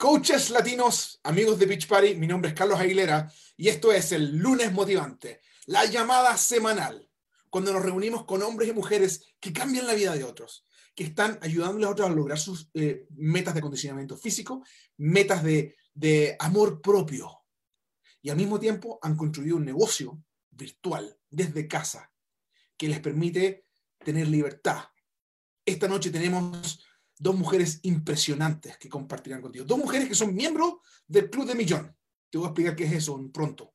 Coaches latinos, amigos de Beach Party, mi nombre es Carlos Aguilera y esto es el lunes motivante, la llamada semanal, cuando nos reunimos con hombres y mujeres que cambian la vida de otros, que están ayudándoles a otros a lograr sus eh, metas de condicionamiento físico, metas de amor propio. Y al mismo tiempo han construido un negocio virtual desde casa que les permite tener libertad. Esta noche tenemos dos mujeres impresionantes que compartirán contigo. Dos mujeres que son miembros del Club de Millón. Te voy a explicar qué es eso pronto.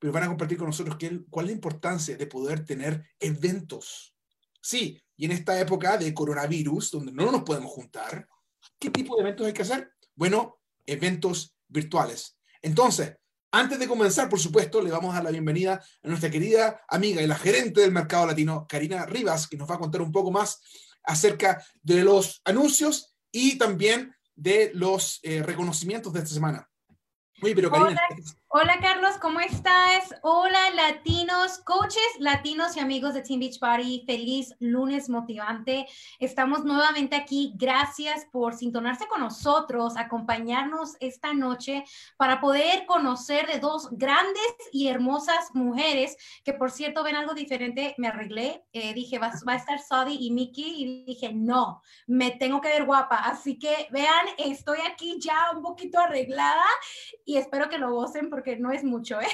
Pero van a compartir con nosotros qué, cuál es la importancia de poder tener eventos. Sí, y en esta época de coronavirus, donde no nos podemos juntar, ¿qué tipo de eventos hay que hacer? Bueno, eventos virtuales. Entonces, antes de comenzar, por supuesto, le vamos a dar la bienvenida a nuestra querida amiga y la gerente del mercado latino, Karina Rivas, que nos va a contar un poco más acerca de los anuncios y también de los eh, reconocimientos de esta semana. Oye, pero Karina, Hola Carlos, ¿cómo estás? Hola latinos, coaches latinos y amigos de Team Beach Party. Feliz lunes motivante. Estamos nuevamente aquí. Gracias por sintonarse con nosotros, acompañarnos esta noche para poder conocer de dos grandes y hermosas mujeres que por cierto ven algo diferente. Me arreglé, eh, dije va, a estar Sadi y Mickey y dije no, me tengo que ver guapa. Así que vean, estoy aquí ya un poquito arreglada y espero que lo gocen porque no es mucho, ¿eh?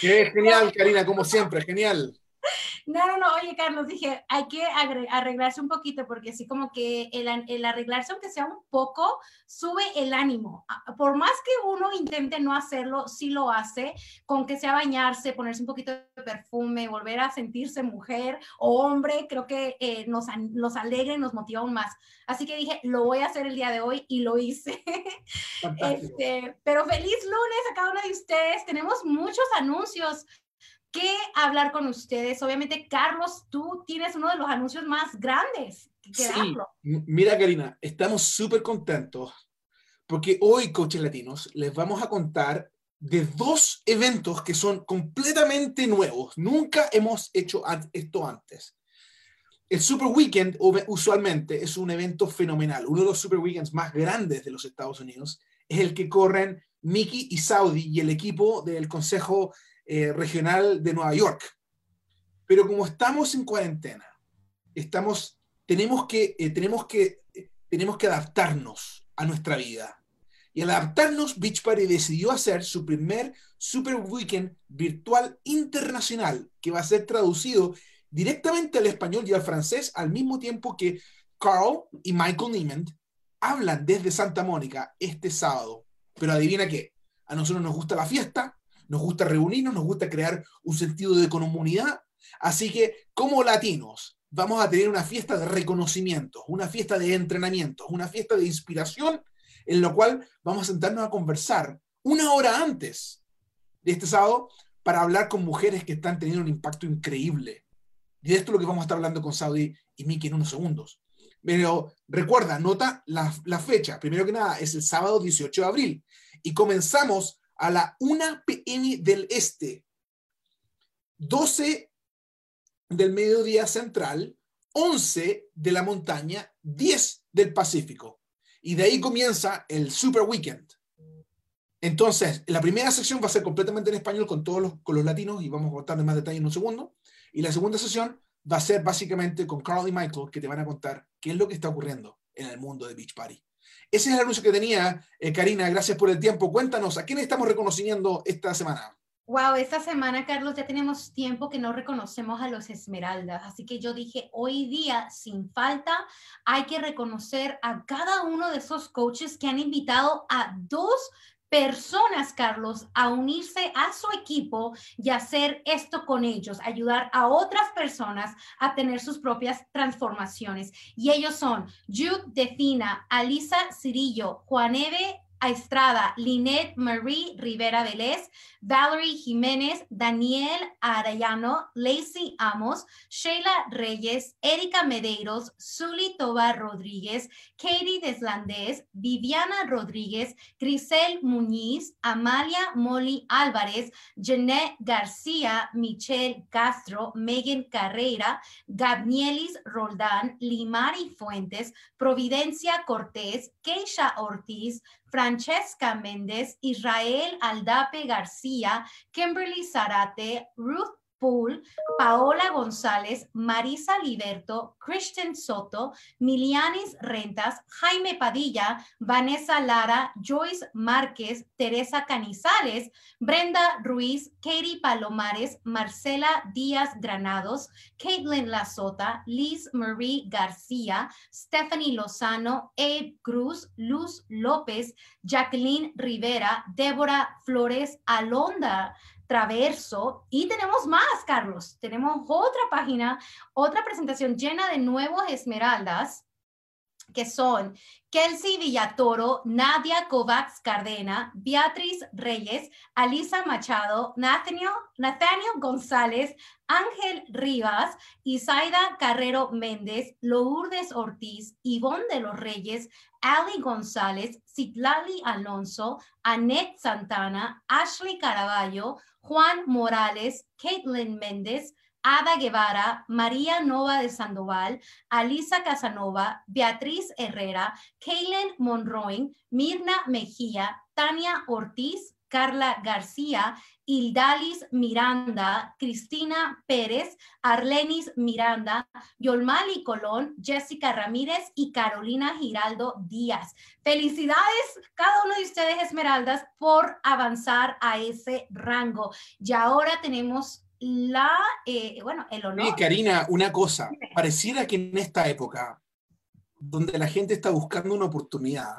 genial, Karina, como siempre, genial. No, no, no, oye Carlos, dije, hay que arreglarse un poquito porque así como que el, el, arreglarse aunque sea un poco, sube el ánimo. Ah, por más que uno intente no hacerlo, sí lo hace, con que sea bañarse, ponerse un poquito de perfume, volver a sentirse mujer o hombre, creo que eh, nos, nos alegra y nos motiva aún más. Así que dije, lo voy a hacer el día de hoy y lo hice. Este, pero feliz lunes a cada uno de ustedes. Tenemos muchos anuncios que hablar con ustedes. Obviamente, Carlos, tú tienes uno de los anuncios más grandes que sí. Mira, Karina, estamos súper contentos porque hoy, coaches latinos, les vamos a contar de dos eventos que son completamente nuevos. Nunca hemos hecho esto antes. El Super Weekend usualmente es un evento fenomenal. Uno de los Super Weekends más grandes de los Estados Unidos es el que corren Mickey y Saudi y el equipo del Consejo eh, regional de Nueva York. Pero como estamos en cuarentena, estamos, tenemos, que, eh, tenemos, que, eh, tenemos que adaptarnos a nuestra vida. Y al adaptarnos, Beach Party decidió hacer su primer Super Weekend virtual internacional, que va a ser traducido directamente al español y al francés al mismo tiempo que Carl y Michael Neiman hablan desde Santa Mónica este sábado. Pero adivina qué, a nosotros nos gusta la fiesta, nos gusta reunirnos, nos gusta crear un sentido de comunidad. Así que como latinos vamos a tener una fiesta de reconocimiento, una fiesta de entrenamiento, una fiesta de inspiración, en lo cual vamos a sentarnos a conversar una hora antes de este sábado para hablar con mujeres que están teniendo un impacto increíble. Y de esto es lo que vamos a estar hablando con Saudi y Miki en unos segundos. Pero recuerda, nota la, la fecha. Primero que nada, es el sábado 18 de abril. Y comenzamos a la 1 pm del este, 12 del mediodía central, 11 de la montaña, 10 del Pacífico. Y de ahí comienza el Super Weekend. Entonces, la primera sección va a ser completamente en español con todos los, con los latinos y vamos a contar más detalles en un segundo. Y la segunda sesión va a ser básicamente con Carl y Michael que te van a contar qué es lo que está ocurriendo en el mundo de Beach Party. Ese es el anuncio que tenía, eh, Karina. Gracias por el tiempo. Cuéntanos, ¿a quién estamos reconociendo esta semana? Wow, esta semana, Carlos, ya tenemos tiempo que no reconocemos a los Esmeraldas. Así que yo dije, hoy día, sin falta, hay que reconocer a cada uno de esos coaches que han invitado a dos personas, Carlos, a unirse a su equipo y hacer esto con ellos, ayudar a otras personas a tener sus propias transformaciones. Y ellos son Jude Defina, Alisa Cirillo, Juaneve Estrada, Linet Marie Rivera Vélez, Valerie Jiménez, Daniel Arayano, Lacey Amos, Sheila Reyes, Erika Medeiros, Zuli Tobar Rodríguez, Katie Deslandés, Viviana Rodríguez, Grisel Muñiz, Amalia Molly Álvarez, Jeanette García, Michelle Castro, Megan Carrera, Gabrielis Roldán, Limari Fuentes, Providencia Cortés, Keisha Ortiz, Fran Francesca Méndez, Israel Aldape García, Kimberly Zarate, Ruth Pool, Paola González, Marisa Liberto, Christian Soto, Milianis Rentas, Jaime Padilla, Vanessa Lara, Joyce Márquez, Teresa Canizales, Brenda Ruiz, Katie Palomares, Marcela Díaz Granados, Caitlin Lazota, Liz Marie García, Stephanie Lozano, Abe Cruz, Luz López, Jacqueline Rivera, Débora Flores Alonda, Traverso. Y tenemos más, Carlos. Tenemos otra página, otra presentación llena de nuevos esmeraldas que son Kelsey Villatoro, Nadia Kovacs Cardena, Beatriz Reyes, Alisa Machado, Nathaniel, Nathaniel González, Ángel Rivas, Isaida Carrero Méndez, Lourdes Ortiz, Ivonne de los Reyes, Ali González, Citlali Alonso, Annette Santana, Ashley Caraballo, Juan Morales, Caitlin Méndez, Ada Guevara, María Nova de Sandoval, Alisa Casanova, Beatriz Herrera, Kaylen Monroy, Mirna Mejía, Tania Ortiz, Carla García, Hildalis Miranda, Cristina Pérez, Arlenis Miranda, Yolmali Colón, Jessica Ramírez y Carolina Giraldo Díaz. Felicidades cada uno de ustedes, Esmeraldas, por avanzar a ese rango. Y ahora tenemos la, eh, bueno, el honor. Karina, una cosa, pareciera que en esta época, donde la gente está buscando una oportunidad,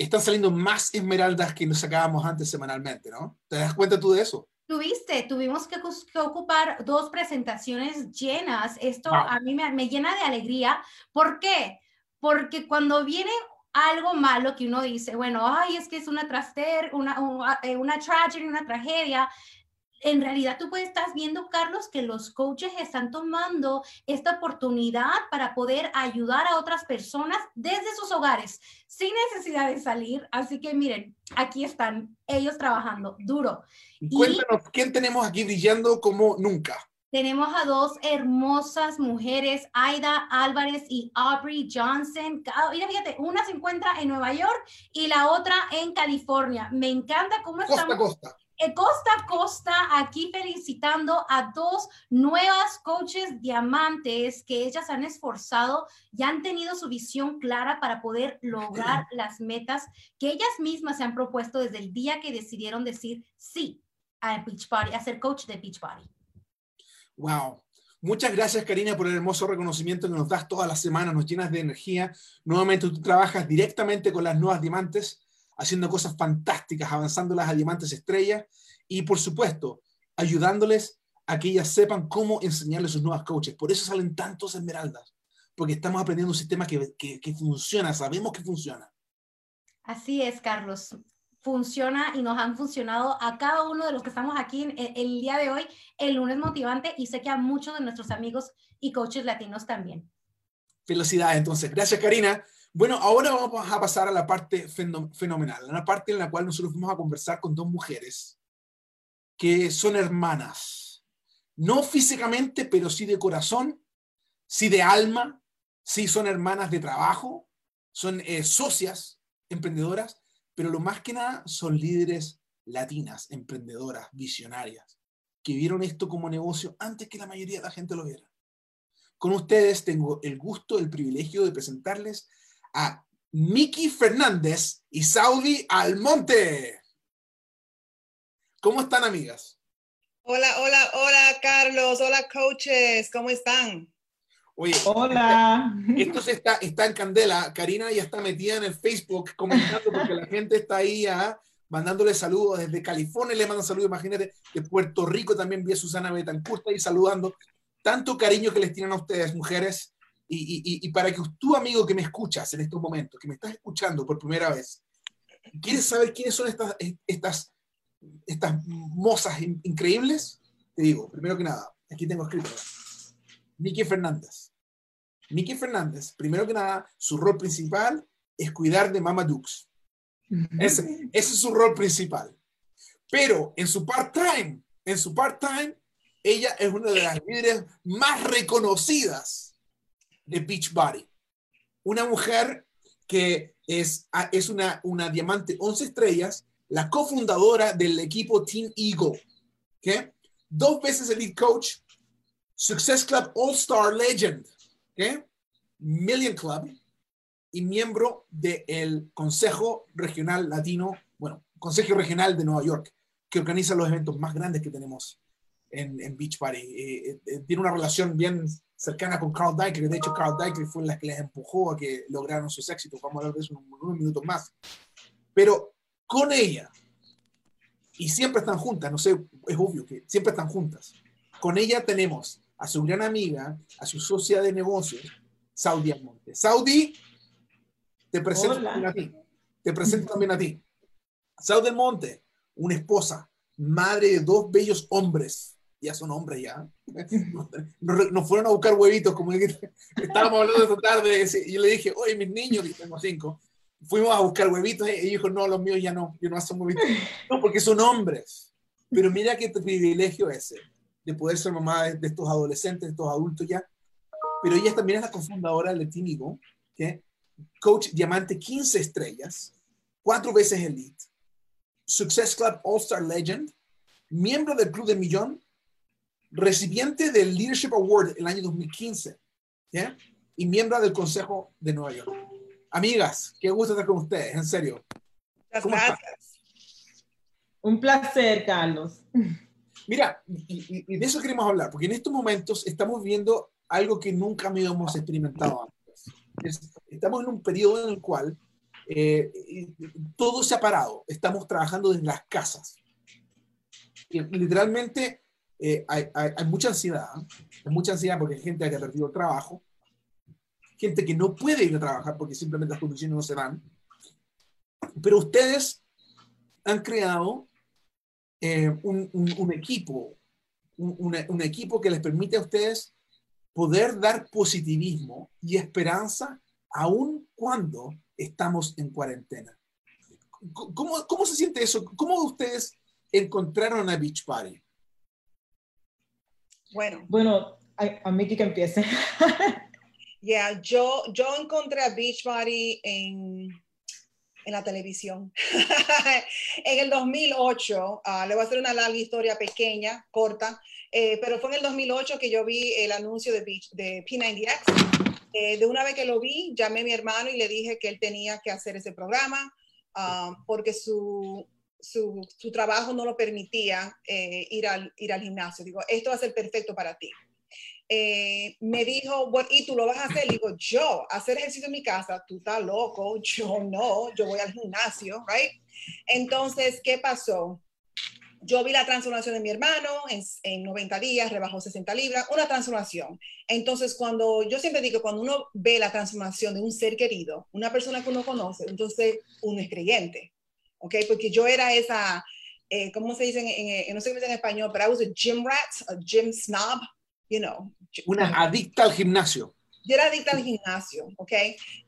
están saliendo más esmeraldas que nos sacábamos antes semanalmente, ¿no? ¿Te das cuenta tú de eso? Tuviste, tuvimos que, ocupar dos presentaciones llenas. Esto a mí me, llena de alegría. ¿Por qué? Porque cuando viene algo malo que uno dice, bueno, ay, es que es una traster, una, una, eh, una tragedy, una tragedia, en realidad tú puedes estar viendo, Carlos, que los coaches están tomando esta oportunidad para poder ayudar a otras personas desde sus hogares, sin necesidad de salir. Así que miren, aquí están ellos trabajando duro. Cuéntanos, ¿quién tenemos aquí brillando como nunca? Tenemos a dos hermosas mujeres, Aida Álvarez y Aubrey Johnson. Mira, fíjate, una se encuentra en Nueva York y la otra en California. Me encanta cómo costa estamos. Costa costa a costa aquí felicitando a dos nuevas coaches diamantes que ellas han esforzado y han tenido su visión clara para poder lograr las metas que ellas mismas se han propuesto desde el día que decidieron decir sí a Beach Party, a ser coach de Beach Party. Wow. Muchas gracias, Karina, por el hermoso reconocimiento que nos das todas las semanas, nos llenas de energía. Nuevamente tú trabajas directamente con las nuevas diamantes haciendo cosas fantásticas, avanzándolas a diamantes estrellas y, por supuesto, ayudándoles a que ellas sepan cómo enseñarles a sus nuevas coaches. Por eso salen tantos esmeraldas, porque estamos aprendiendo un sistema que, que, funciona, sabemos que funciona. Así es, Carlos. Funciona y nos han funcionado a cada uno de los que estamos aquí en, el día de hoy, el lunes motivante, y sé que a muchos de nuestros amigos y coaches latinos también. Felicidades, entonces. Gracias, Karina. Bueno, ahora vamos a pasar a la parte fenomenal, a la parte en la cual nosotros vamos a conversar con dos mujeres que son hermanas, no físicamente, pero sí de corazón, sí de alma, sí son hermanas de trabajo, son eh, socias, emprendedoras, pero lo más que nada son líderes latinas, emprendedoras, visionarias, que vieron esto como negocio antes que la mayoría de la gente lo viera. Con ustedes tengo el gusto, el privilegio de presentarles a Miki Fernández y Saudi Almonte. ¿Cómo están, amigas? Hola, hola, hola, Carlos. Hola, coaches. ¿Cómo están? Oye, hola. Esto se está, está en candela. Karina ya está metida en el Facebook comentando porque la gente está ahí ah, mandándole saludos desde California. Le mandan saludos, imagínate, de Puerto Rico también vi a Susana Betancourt ahí saludando. Tanto cariño que les tienen a ustedes, mujeres. Y, para que tú, amigo que me escuchas en estos momentos, que me estás escuchando por primera vez, ¿quieres saber quiénes son estas, estas, estas mozas increíbles? Te digo, primero que nada, aquí tengo escrito. Nicky Fernández. Nicky Fernández, primero que nada, su rol principal es cuidar de Mama Dukes. Ese, ese es su rol principal. Pero en su part-time, en su part-time, ella es una de las líderes más reconocidas de Beachbody. Una mujer que es, ah, es una, una diamante 11 estrellas, la cofundadora del equipo Team Eagle. ¿okay? Dos veces el lead coach, Success Club All Star Legend, ¿okay? Million Club y miembro del Consejo Regional Latino, bueno, Consejo Regional de Nueva York, que organiza los eventos más grandes que tenemos en, en Beach Party. Eh, tiene una relación bien cercana con Carl Deichler. De hecho, Carl Deichler fue la que les empujó a que lograron sus éxitos. Vamos a hablar de eso en unos minutos más. Pero con ella, y siempre están juntas, no sé, es obvio que siempre están juntas. Con ella tenemos a su gran amiga, a su socia de negocios, Saudi Almonte. Saudi, te presento también a ti. Te presento también a ti. Saudi Almonte, una esposa, madre de dos bellos hombres, ya son hombres ya. Nos, fueron a buscar huevitos, como estábamos hablando esta tarde, y yo le dije, oye, mis niños, y tengo cinco, fuimos a buscar huevitos, y dijo, no, los míos ya no, yo no hacen huevitos. No, porque son hombres. Pero mira qué privilegio ese, de poder ser mamá de, estos adolescentes, de estos adultos ya. Pero ella también es la cofundadora del Tímigo, que coach diamante 15 estrellas, cuatro veces elite, Success Club All Star Legend, miembro del Club de Millón, recipiente del Leadership Award el año 2015 y miembro del Consejo de Nueva York. Amigas, qué gusto estar con ustedes, en serio. gracias. Un placer, Carlos. Mira, y, de eso queremos hablar, porque en estos momentos estamos viendo algo que nunca habíamos experimentado antes. estamos en un periodo en el cual eh, todo se ha parado. Estamos trabajando desde las casas. Y, literalmente eh, hay, mucha ansiedad. Hay mucha ansiedad porque hay gente que ha perdido el trabajo. Gente que no puede ir a trabajar porque simplemente las condiciones no se dan. Pero ustedes han creado eh, un, equipo, un equipo que les permite a ustedes poder dar positivismo y esperanza aun cuando estamos en cuarentena. ¿Cómo, cómo se siente eso? ¿Cómo ustedes encontraron a Beach Party? Bueno. Bueno, a, mí que empiece. Ya, yo, yo encontré a Beach Party en, en la televisión. en el 2008, ah, le voy a hacer una larga historia pequeña, corta, eh, pero fue en el 2008 que yo vi el anuncio de, Beach, de P90X eh, de una vez que lo vi, llamé a mi hermano y le dije que él tenía que hacer ese programa ah, porque su, su, trabajo no lo permitía eh, ir, al, ir al gimnasio. Digo, esto va a ser perfecto para ti. Eh, me dijo, ¿y tú lo vas a hacer? Digo, yo, hacer ejercicio en mi casa, tú estás loco, yo no, yo voy al gimnasio, ¿right? Entonces, ¿qué pasó? yo vi la transformación de mi hermano en, 90 días, rebajó 60 libras, una transformación. Entonces, cuando yo siempre digo, cuando uno ve la transformación de un ser querido, una persona que uno conoce, entonces uno es creyente, ¿ok? Porque yo era esa, eh, ¿cómo se dice? En, no sé cómo en español, pero I was a gym rat, a gym snob, you know. Una adicta al gimnasio. Yo era adicta al gimnasio, ¿ok?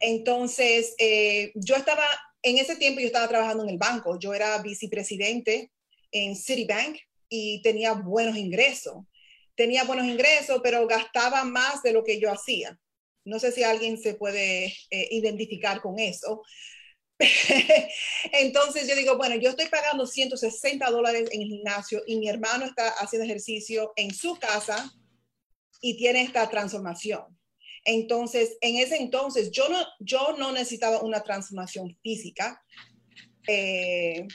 Entonces, eh, yo estaba, en ese tiempo yo estaba trabajando en el banco, yo era vicepresidente en Citibank y tenía buenos ingresos. Tenía buenos ingresos, pero gastaba más de lo que yo hacía. No sé si alguien se puede eh, identificar con eso. Entonces yo digo, bueno, yo estoy pagando 160 dólares en el gimnasio y mi hermano está haciendo ejercicio en su casa y tiene esta transformación. Entonces, en ese entonces, yo no, yo no necesitaba una transformación física. Eh,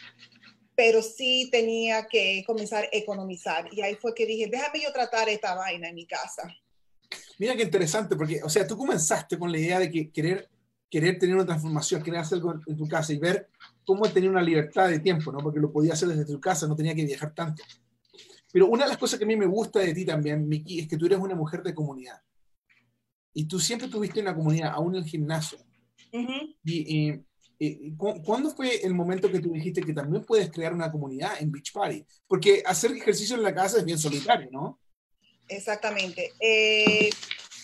pero sí tenía que comenzar a economizar. Y ahí fue que dije, déjame yo tratar esta vaina en mi casa. Mira qué interesante, porque, o sea, tú comenzaste con la idea de que querer, querer tener una transformación, querer hacer algo en tu casa y ver cómo tenía una libertad de tiempo, ¿no? Porque lo podía hacer desde tu casa, no tenía que viajar tanto. Pero una de las cosas que a mí me gusta de ti también, Miki, es que tú eres una mujer de comunidad. Y tú siempre tuviste una comunidad, aún en el gimnasio. y, y, eh, ¿Cuándo fue el momento que tú dijiste que también puedes crear una comunidad en Beach Party? Porque hacer ejercicio en la casa es bien solitario, ¿no? Exactamente. Eh,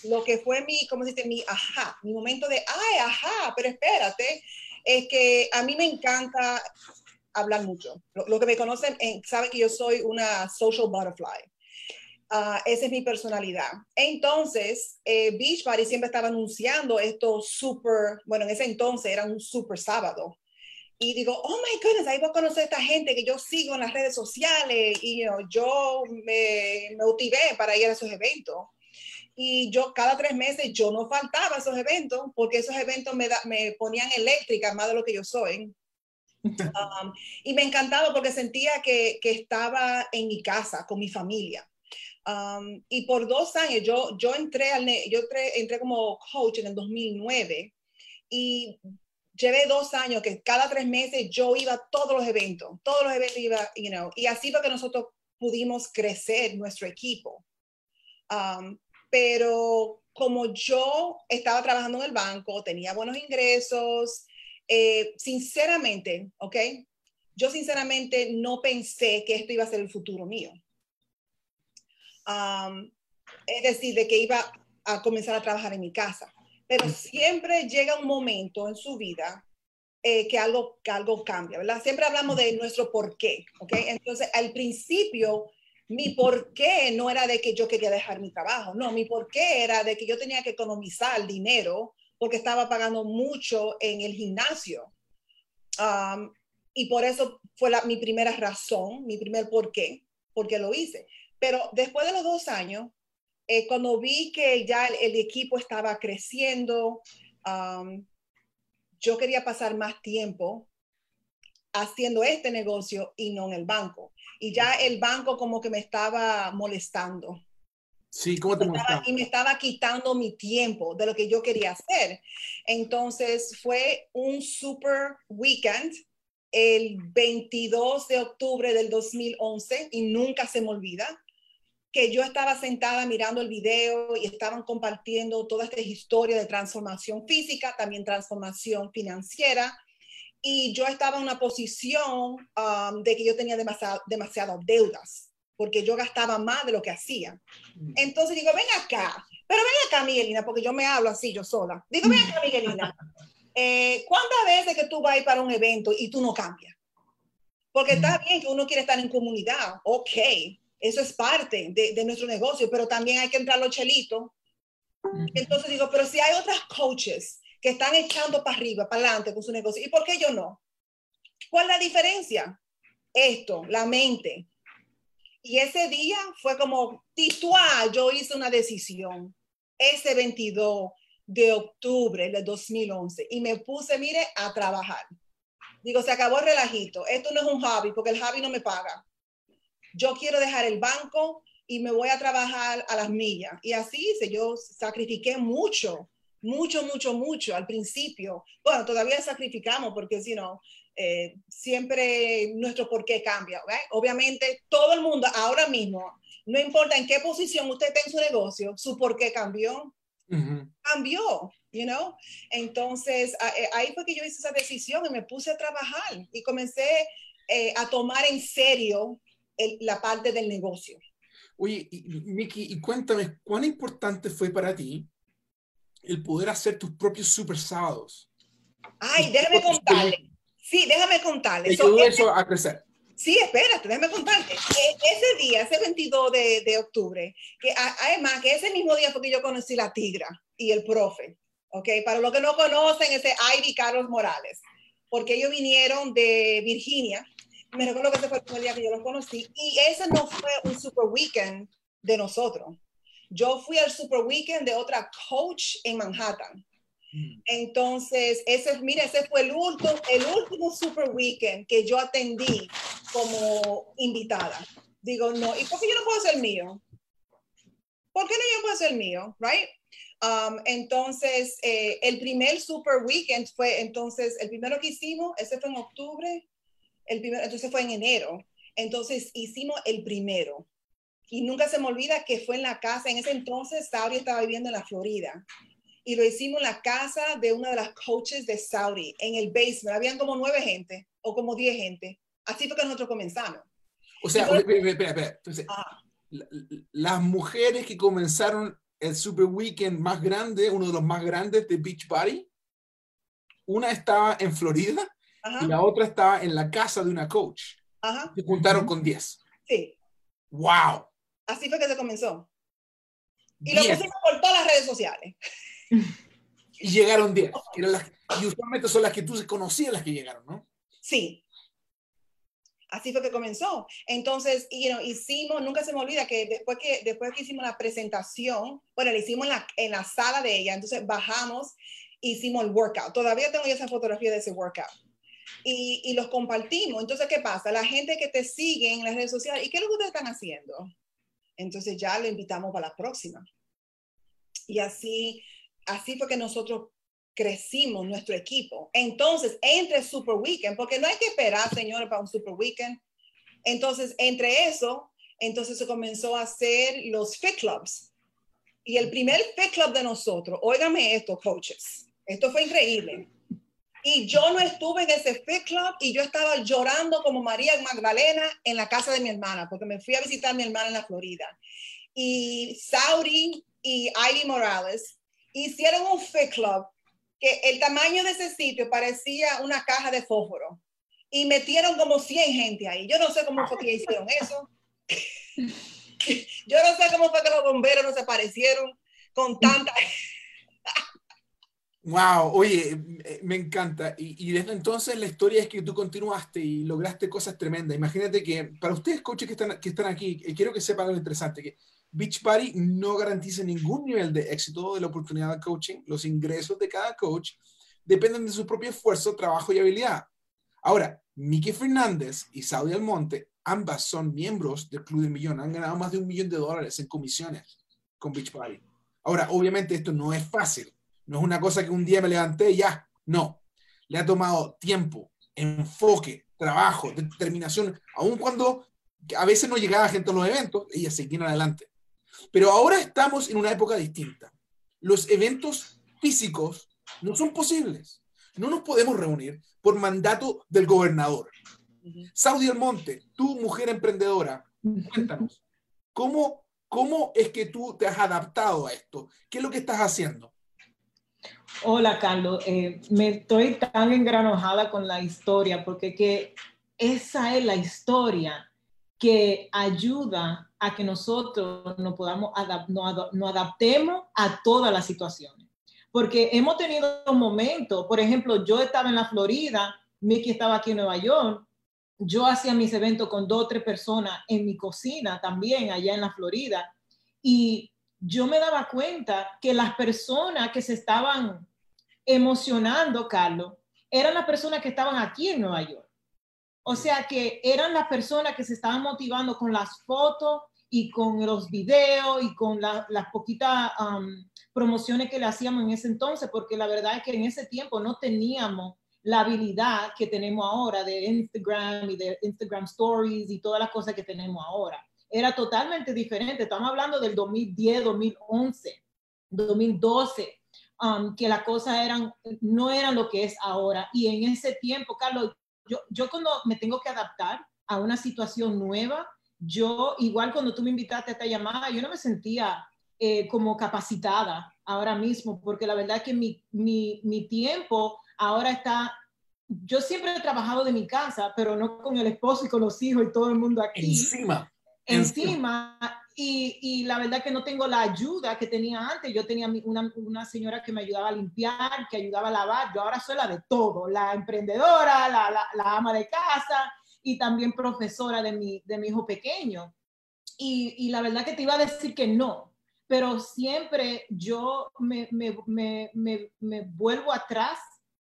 lo que fue mi, ¿cómo se dice? Mi ajá, mi momento de, ay, ajá, pero espérate, es que a mí me encanta hablar mucho. Lo, que me conocen eh, saben que yo soy una social butterfly. Ah, esa es mi personalidad. Entonces, eh, Beachbody siempre estaba anunciando estos super, bueno, en ese entonces era un super sábado. Y digo, oh my goodness, ahí voy a conocer a esta gente que yo sigo en las redes sociales. Y you know, yo me motivé para ir a esos eventos. Y yo cada tres meses yo no faltaba a esos eventos porque esos eventos me, da, me ponían eléctrica más de lo que yo soy. Um, y me encantaba porque sentía que, que, estaba en mi casa con mi familia. Um, y por dos años yo, yo, entré, al, yo entré, entré como coach en el 2009 y llevé dos años que cada tres meses yo iba a todos los eventos, todos los eventos iba, you know, y así fue que nosotros pudimos crecer nuestro equipo. Um, pero como yo estaba trabajando en el banco, tenía buenos ingresos, eh, sinceramente, ¿ok? Yo sinceramente no pensé que esto iba a ser el futuro mío. Um, es decir, de que iba a comenzar a trabajar en mi casa. Pero siempre llega un momento en su vida eh, que, algo, que algo cambia, ¿verdad? Siempre hablamos de nuestro por qué, ¿ok? Entonces, al principio, mi por qué no era de que yo quería dejar mi trabajo, no, mi por qué era de que yo tenía que economizar dinero porque estaba pagando mucho en el gimnasio. Um, y por eso fue la, mi primera razón, mi primer por qué, porque lo hice. Pero después de los dos años, eh, cuando vi que ya el, equipo estaba creciendo, um, yo quería pasar más tiempo haciendo este negocio y no en el banco. Y ya el banco como que me estaba molestando. Sí, ¿cómo te molestaba? Y me estaba quitando mi tiempo de lo que yo quería hacer. Entonces fue un super weekend el 22 de octubre del 2011 y nunca se me olvida que yo estaba sentada mirando el video y estaban compartiendo toda esta historia de transformación física, también transformación financiera. Y yo estaba en una posición um, de que yo tenía demasiado, demasiadas deudas, porque yo gastaba más de lo que hacía. Mm. Entonces digo, ven acá, pero ven acá, Miguelina, porque yo me hablo así yo sola. Digo, ven acá, Miguelina, eh, ¿cuántas veces que tú vas para un evento y tú no cambias? Porque está mm. bien que uno quiere estar en comunidad, ok, eso es parte de, nuestro negocio, pero también hay que entrar los chelitos. Entonces digo, pero si hay otras coaches que están echando para arriba, para adelante con su negocio, ¿y por qué yo no? ¿Cuál es la diferencia? Esto, la mente. Y ese día fue como, titual, yo hice una decisión, ese 22 de octubre de 2011, y me puse, mire, a trabajar. Digo, se acabó el relajito. Esto no es un hobby, porque el hobby no me paga yo quiero dejar el banco y me voy a trabajar a las millas. Y así hice, yo sacrifiqué mucho, mucho, mucho, mucho al principio. Bueno, todavía sacrificamos porque si no, eh, siempre nuestro por qué cambia. Obviamente, todo el mundo ahora mismo, no importa en qué posición usted esté en su negocio, su por qué cambió. Cambió, you know. Entonces, eh, ahí fue que yo hice esa decisión y me puse a trabajar y comencé eh, a tomar en serio la parte del negocio. Oye, y, Miki, y cuéntame, ¿cuán importante fue para ti el poder hacer tus propios super sábados? Ay, déjame contarle. Sí, déjame contarle. Te ayudó eso a crecer. Sí, espérate, déjame contarte. E, ese día, ese 22 de, de, octubre, que además que ese mismo día fue que yo conocí la Tigra y el profe, ¿ok? Para los que no conocen, ese Ivy Carlos Morales, porque ellos vinieron de Virginia me recuerdo que ese fue el primer día que yo los conocí y ese no fue un super weekend de nosotros. Yo fui al super weekend de otra coach en Manhattan. Mm. Entonces, ese, mire, ese fue el último, el último super weekend que yo atendí como invitada. Digo, no, ¿y por qué yo no puedo ser mío? ¿Por qué no yo puedo ser mío? Right? Um, entonces, eh, el primer super weekend fue, entonces, el primero que hicimos, ese fue en octubre, el primero, entonces fue en enero. Entonces hicimos el primero. Y nunca se me olvida que fue en la casa, en ese entonces Saudi estaba viviendo en la Florida. Y lo hicimos en la casa de una de las coaches de Saudi, en el basement. Habían como nueve gente o como diez gente. Así fue que nosotros comenzamos. O sea, espera, espera, espera. Entonces, ah. las mujeres que comenzaron el Super Weekend más grande, uno de los más grandes de Beach Party, una estaba en Florida y la otra estaba en la casa de una coach. Se juntaron con 10. Sí. ¡Wow! Así fue que se comenzó. Y lo Diez. pusimos por todas las redes sociales. Y llegaron 10. que eran las- Y usualmente son las que tú conocías las que llegaron, ¿no? Sí. Así fue que comenzó. Entonces, you know, hicimos, nunca se me olvida que después que, después que hicimos la presentación, bueno, la hicimos en la, en la sala de ella, entonces bajamos, hicimos el workout. Todavía tengo esa fotografía de ese workout. Y, y los compartimos. Entonces, ¿qué pasa? La gente que te sigue en las redes sociales, ¿y qué es lo que ustedes están haciendo? Entonces ya lo invitamos para la próxima. Y así, así fue que nosotros crecimos nuestro equipo. Entonces, entre Super Weekend, porque no hay que esperar, señores, para un Super Weekend. Entonces, entre eso, entonces se comenzó a hacer los Fit Clubs. Y el primer Fit Club de nosotros, óigame esto, coaches, esto fue increíble. Y yo no estuve en ese Fit Club y yo estaba llorando como María Magdalena en la casa de mi hermana, porque me fui a visitar a mi hermana en la Florida. Y Saudi y Ivy Morales hicieron un Fit Club que el tamaño de ese sitio parecía una caja de fósforo y metieron como 100 gente ahí. Yo no sé cómo fue que hicieron eso. Yo no sé cómo fue que los bomberos no se aparecieron con tanta... Wow, oye, eh, me encanta. Y, desde entonces la historia es que tú continuaste y lograste cosas tremendas. Imagínate que para ustedes, coaches que están, que están aquí, eh, quiero que sepan algo interesante, que Beachbody no garantiza ningún nivel de éxito de la oportunidad de coaching. Los ingresos de cada coach dependen de su propio esfuerzo, trabajo y habilidad. Ahora, Miki Fernández y Saudi Almonte, ambas son miembros del Club del Millón. Han ganado más de un millón de dólares en comisiones con Beachbody. Ahora, obviamente esto no es fácil. No es una cosa que un día me levanté y ya. No. Le ha tomado tiempo, enfoque, trabajo, determinación, aun cuando a veces no llegaba gente a los eventos, ellas seguían adelante. Pero ahora estamos en una época distinta. Los eventos físicos no son posibles. No nos podemos reunir por mandato del gobernador. Saudi Almonte, tú, mujer emprendedora, cuéntanos, ¿cómo, ¿cómo es que tú te has adaptado a esto? ¿Qué es lo que estás haciendo? Hola, Carlos. Eh, me estoy tan engranojada con la historia porque que esa es la historia que ayuda a que nosotros nos podamos adap adaptemos a todas las situaciones. Porque hemos tenido momentos, por ejemplo, yo estaba en la Florida, Mickey estaba aquí en Nueva York, yo hacía mis eventos con dos o tres personas en mi cocina también allá en la Florida y yo me daba cuenta que las personas que se estaban emocionando, Carlos, eran las personas que estaban aquí en Nueva York. O sea que eran las personas que se estaban motivando con las fotos y con los videos y con la, las poquitas um, promociones que le hacíamos en ese entonces, porque la verdad es que en ese tiempo no teníamos la habilidad que tenemos ahora de Instagram y de Instagram Stories y todas las cosas que tenemos ahora. Era totalmente diferente. Estamos hablando del 2010, 2011, 2012, um, que las cosas eran, no eran lo que es ahora. Y en ese tiempo, Carlos, yo, yo cuando me tengo que adaptar a una situación nueva, yo, igual cuando tú me invitaste a esta llamada, yo no me sentía eh, como capacitada ahora mismo, porque la verdad es que mi, mi, mi tiempo ahora está, yo siempre he trabajado de mi casa, pero no con el esposo y con los hijos y todo el mundo aquí. Encima. Encima, y, y, la verdad que no tengo la ayuda que tenía antes. Yo tenía una, una, señora que me ayudaba a limpiar, que ayudaba a lavar. Yo ahora soy la de todo, la emprendedora, la, la, la ama de casa y también profesora de mi, de mi hijo pequeño. Y, y, la verdad que te iba a decir que no, pero siempre yo me, me, me, me, me vuelvo atrás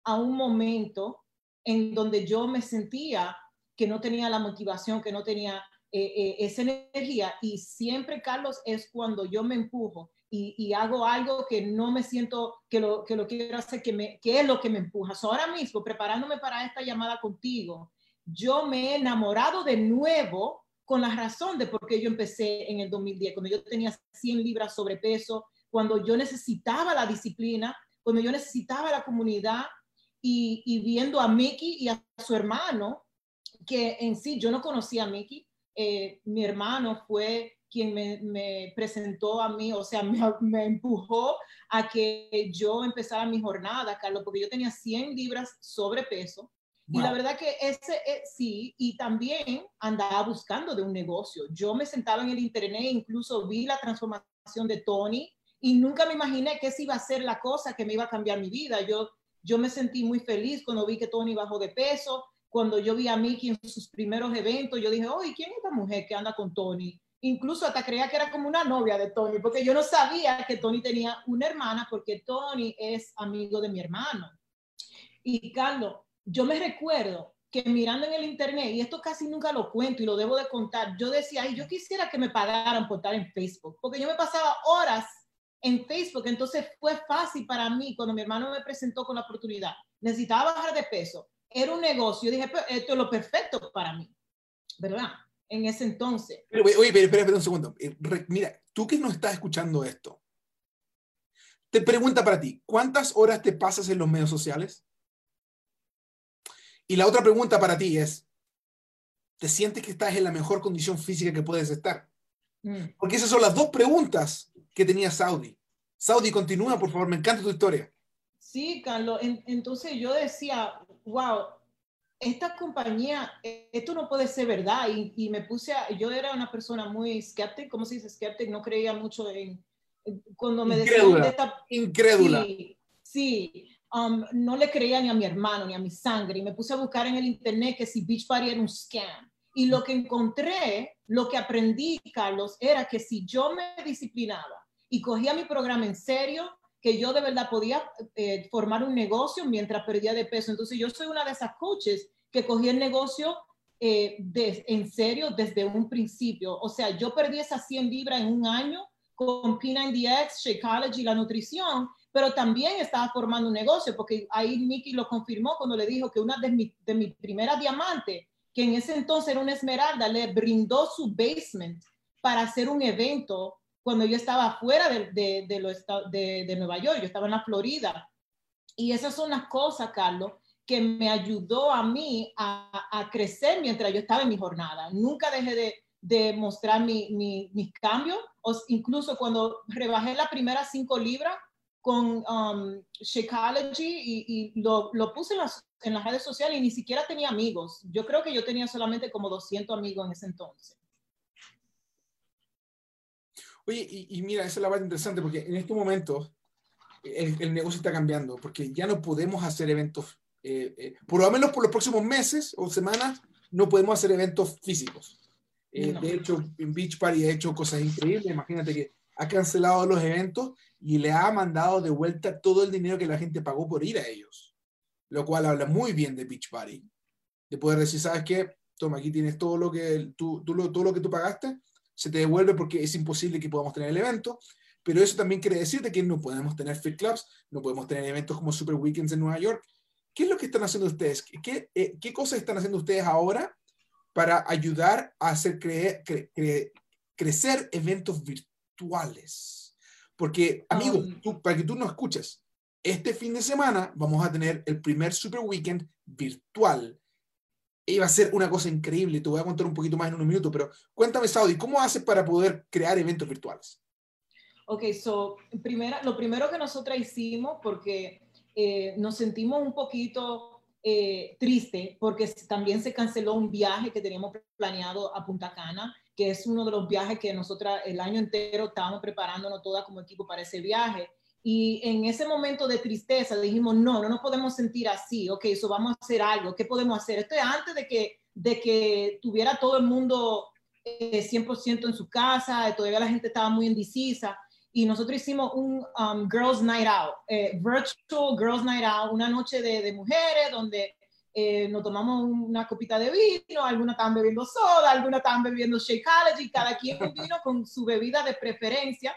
a un momento en donde yo me sentía que no tenía la motivación, que no tenía eh, eh, esa energía. Y siempre, Carlos, es cuando yo me empujo y, hago algo que no me siento que lo, que lo quiero hacer, que, me, que es lo que me empuja. So, ahora mismo, preparándome para esta llamada contigo, yo me he enamorado de nuevo con la razón de por qué yo empecé en el 2010, cuando yo tenía 100 libras sobrepeso, cuando yo necesitaba la disciplina, cuando yo necesitaba la comunidad y, y viendo a Mickey y a su hermano, que en sí yo no conocía a Mickey, eh, mi hermano fue quien me, me, presentó a mí, o sea, me, me, empujó a que yo empezara mi jornada, Carlos, porque yo tenía 100 libras sobrepeso Y la verdad que ese eh, sí, y también andaba buscando de un negocio. Yo me sentaba en el internet, incluso vi la transformación de Tony y nunca me imaginé que esa iba a ser la cosa que me iba a cambiar mi vida. Yo, yo me sentí muy feliz cuando vi que Tony bajó de peso, cuando yo vi a Mickey en sus primeros eventos, yo dije, oye, ¿quién es esta mujer que anda con Tony? Incluso hasta creía que era como una novia de Tony, porque yo no sabía que Tony tenía una hermana, porque Tony es amigo de mi hermano. Y Carlos, yo me recuerdo que mirando en el internet, y esto casi nunca lo cuento y lo debo de contar, yo decía, ay, yo quisiera que me pagaran por estar en Facebook, porque yo me pasaba horas en Facebook, entonces fue fácil para mí cuando mi hermano me presentó con la oportunidad. Necesitaba bajar de peso, era un negocio. Dije, esto es lo perfecto para mí, ¿verdad? En ese entonces. Pero, oye, espera, espera un segundo. Eh, mira, tú que no estás escuchando esto, te pregunta para ti, ¿cuántas horas te pasas en los medios sociales? Y la otra pregunta para ti es, ¿te sientes que estás en la mejor condición física que puedes estar? Mm. Porque esas son las dos preguntas que tenía Saudi. Saudi, continúa, por favor, me encanta tu historia. Sí, Carlos, entonces yo decía, wow, esta compañía, esto no puede ser verdad. Y, me puse a, yo era una persona muy escéptica, ¿cómo se dice escéptica? No creía mucho en, cuando me decían de esta... Incrédula. Sí, sí um, no le creía ni a mi hermano, ni a mi sangre. Y me puse a buscar en el internet que si Beach Party era un scam. Y lo que encontré, lo que aprendí, Carlos, era que si yo me disciplinaba y cogía mi programa en serio, que yo de verdad podía eh, formar un negocio mientras perdía de peso. Entonces yo soy una de esas coaches que cogí el negocio eh, en serio desde un principio. O sea, yo perdí esas 100 libras en un año con P90X, Shakeology, la nutrición, pero también estaba formando un negocio, porque ahí Mickey lo confirmó cuando le dijo que una de mis de mi primeras diamantes, que en ese entonces era una esmeralda, le brindó su basement para hacer un evento cuando yo estaba fuera de, de, de, de, Nueva York, yo estaba en la Florida. Y esas son las cosas, Carlos, que me ayudó a mí a, a crecer mientras yo estaba en mi jornada. Nunca dejé de, de mostrar mi, mi, mis cambios, o incluso cuando rebajé las primeras cinco libras con um, Shakeology y, y lo, lo, puse en las, en las redes sociales y ni siquiera tenía amigos. Yo creo que yo tenía solamente como 200 amigos en ese entonces. Oye, y, mira, esa es la parte interesante porque en este momento el, negocio está cambiando porque ya no podemos hacer eventos, eh, eh, por lo menos por los próximos meses o semanas, no podemos hacer eventos físicos. Eh, de hecho, en Beach Party ha hecho cosas increíbles. Imagínate que ha cancelado los eventos y le ha mandado de vuelta todo el dinero que la gente pagó por ir a ellos. Lo cual habla muy bien de Beach Party. De poder decir, ¿sabes qué? Toma, aquí tienes todo lo que tú, tú, todo lo que tú pagaste se te devuelve porque es imposible que podamos tener el evento, pero eso también quiere decirte que no podemos tener fit clubs, no podemos tener eventos como Super Weekends en Nueva York. ¿Qué es lo que están haciendo ustedes? ¿Qué, eh, qué cosas están haciendo ustedes ahora para ayudar a hacer crecer eventos virtuales? Porque, amigo, um, tú, para que tú nos escuches, este fin de semana vamos a tener el primer Super Weekend virtual iba a ser una cosa increíble. Te voy a contar un poquito más en un minuto, pero cuéntame, Saudi, ¿cómo haces para poder crear eventos virtuales? Ok, so, primera, lo primero que nosotros hicimos, porque eh, nos sentimos un poquito eh, triste, porque también se canceló un viaje que teníamos planeado a Punta Cana, que es uno de los viajes que nosotros el año entero estábamos preparándonos toda como equipo para ese viaje. Y en ese momento de tristeza dijimos, no, no nos podemos sentir así, ok, eso vamos a hacer algo, ¿qué podemos hacer? Esto es antes de que, de que tuviera todo el mundo 100% eh, en su casa, todavía la gente estaba muy indecisa. Y nosotros hicimos un um, Girls Night Out, eh, Virtual Girls Night Out, una noche de, de mujeres donde eh, nos tomamos una copita de vino, algunas estaban bebiendo soda, algunas estaban bebiendo Shakeology, cada quien vino con su bebida de preferencia